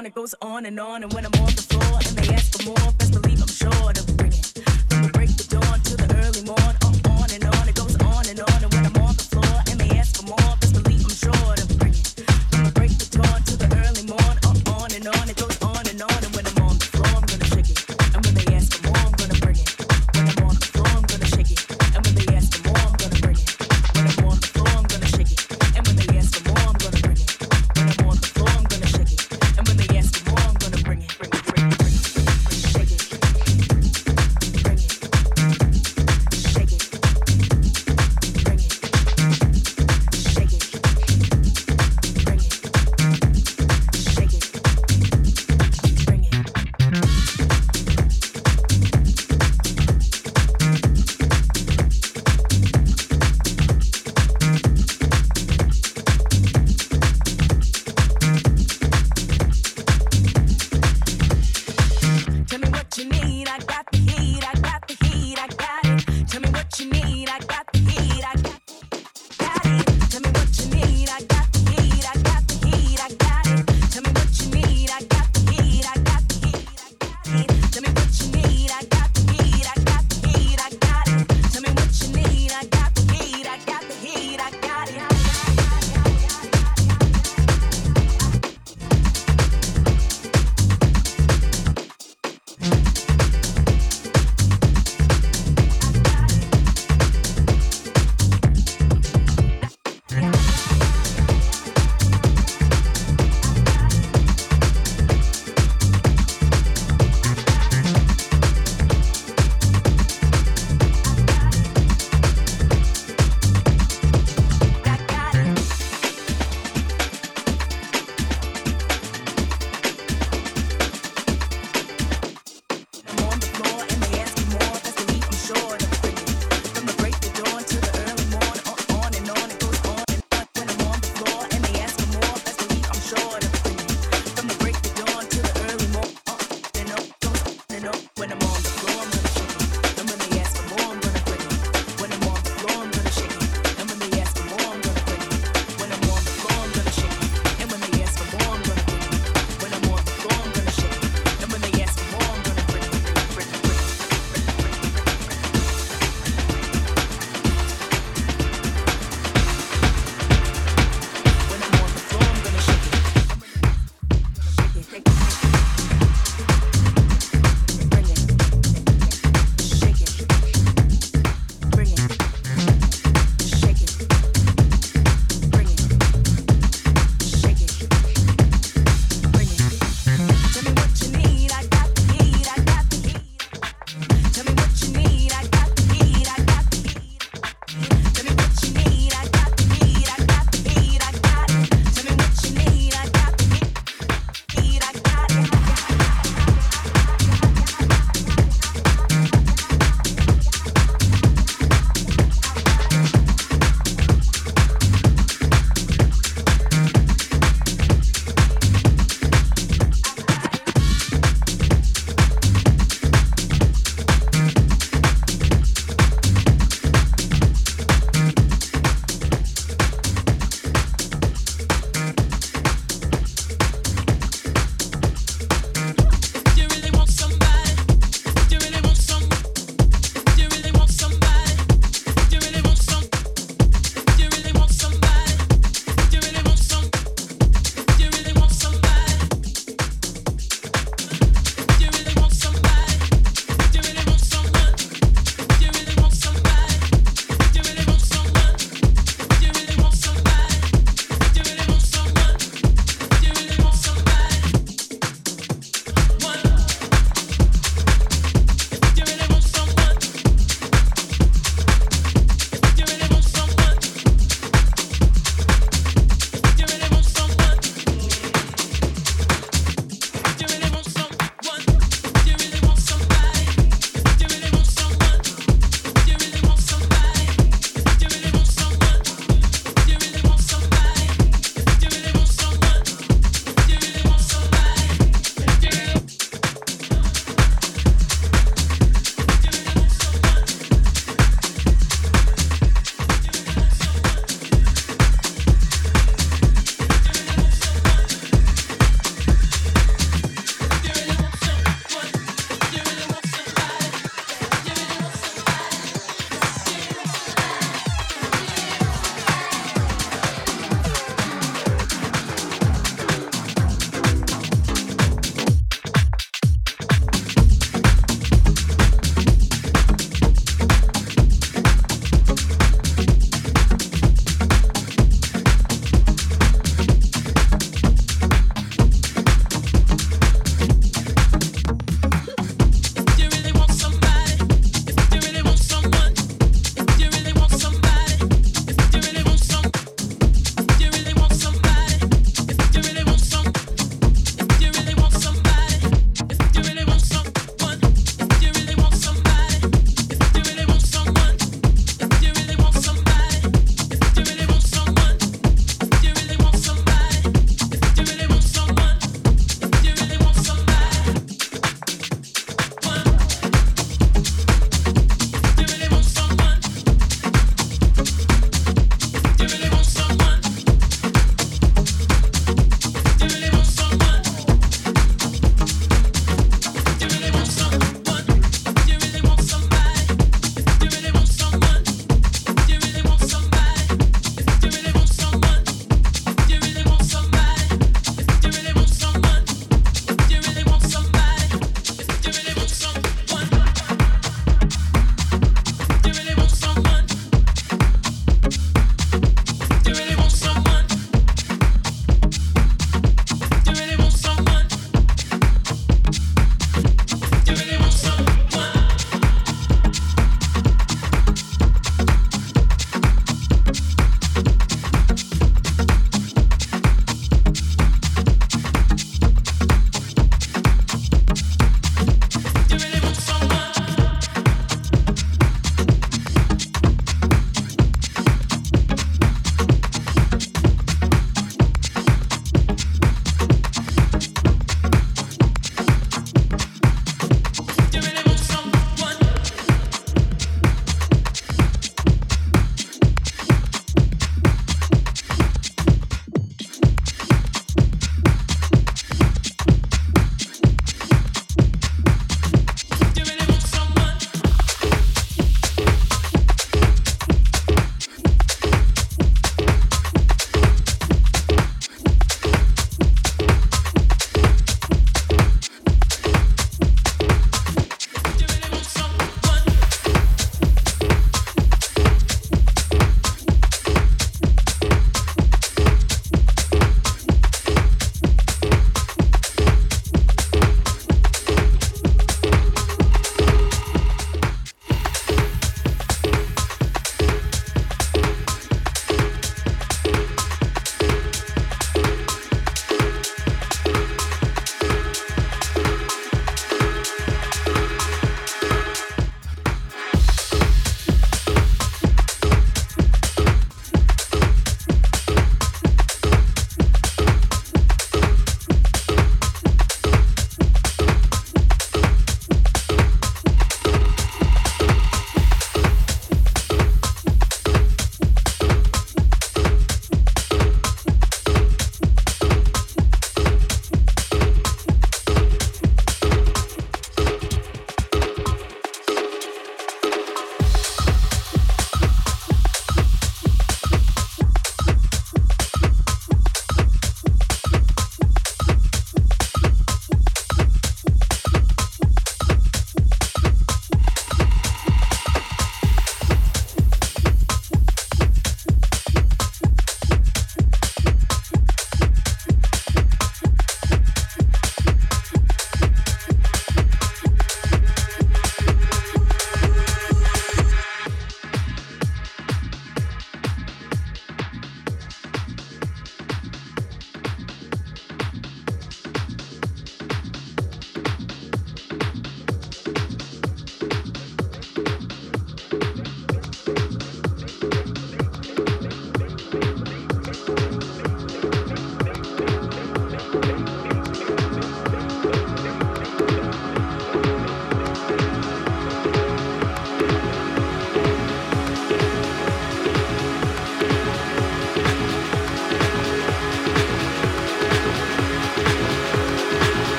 on, it goes on and on. And when I'm you need. I got the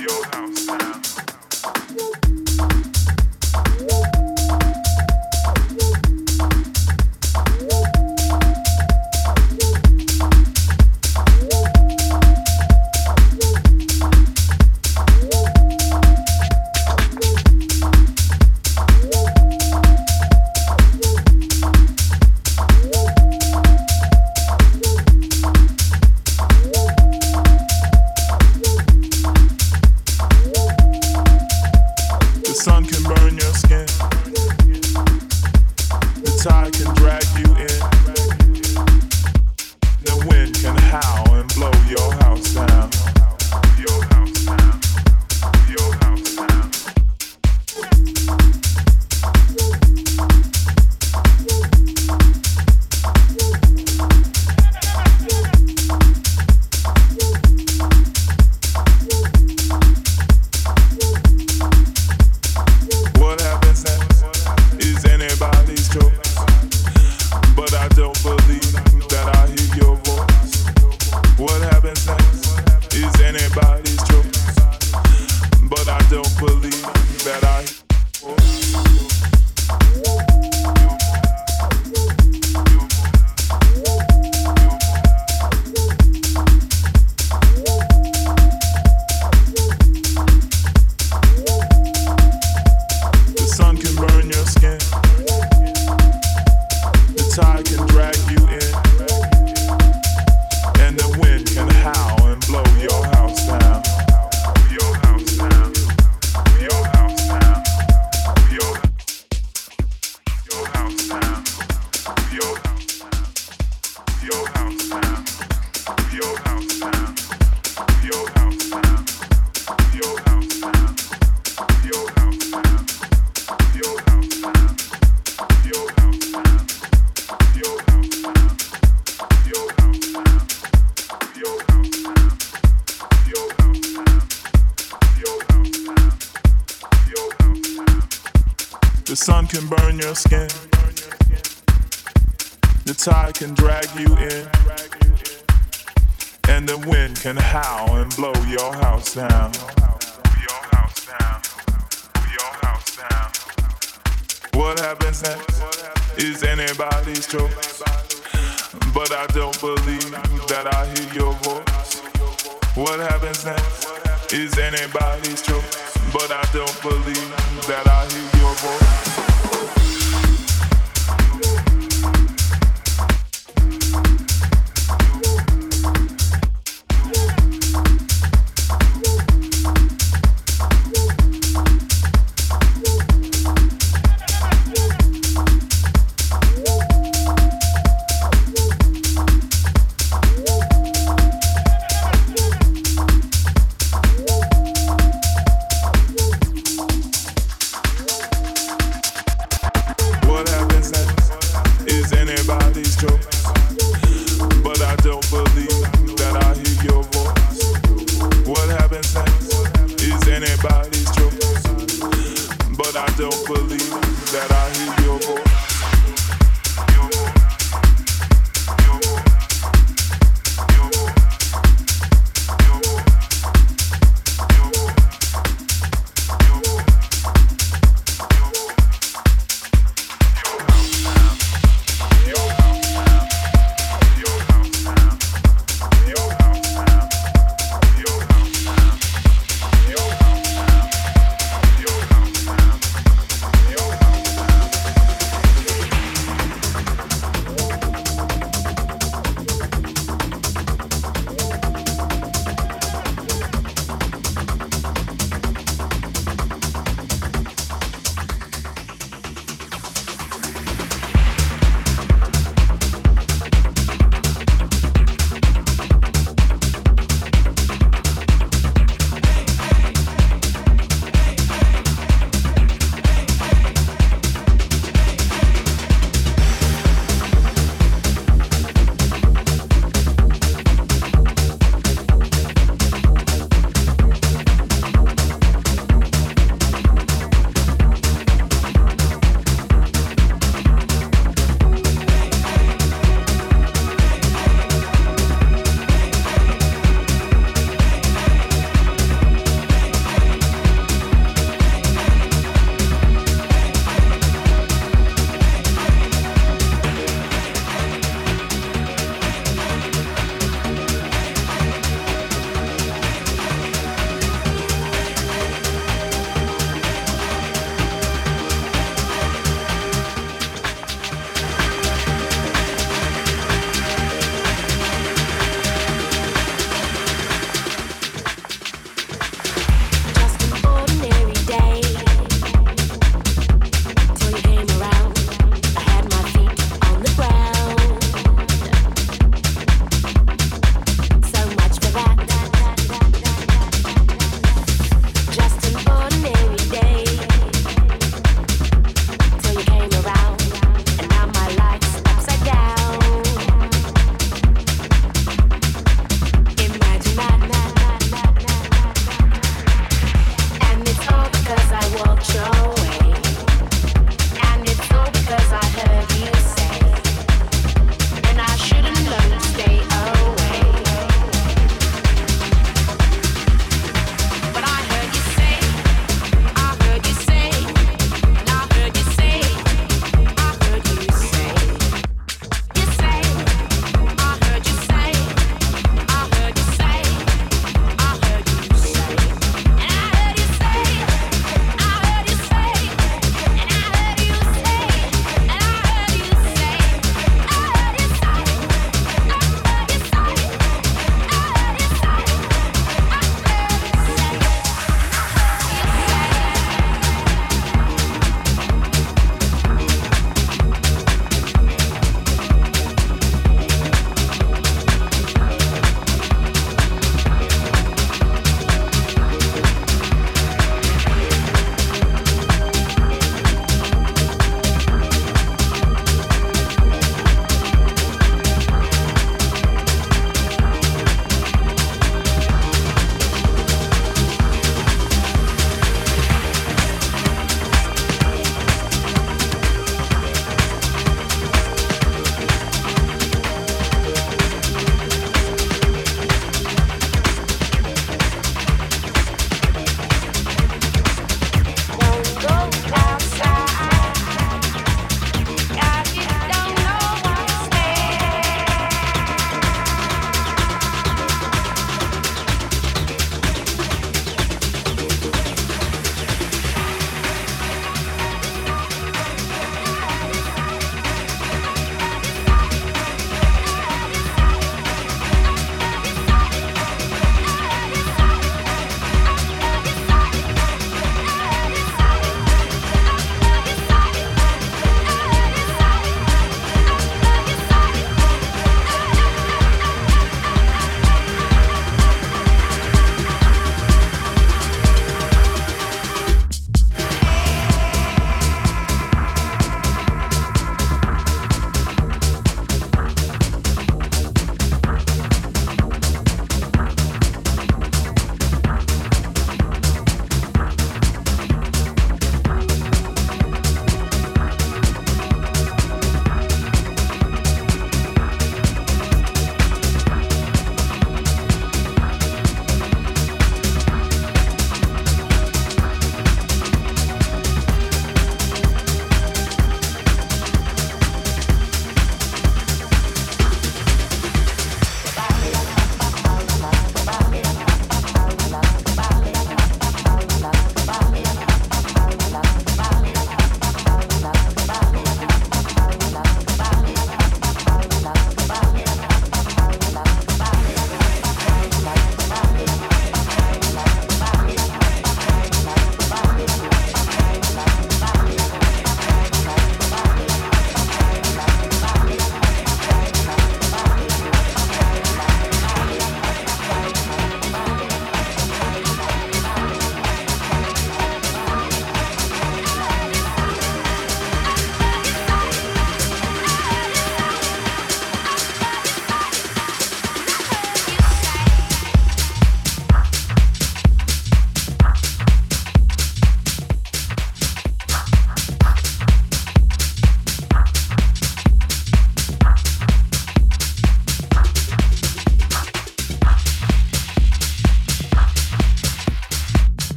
Your house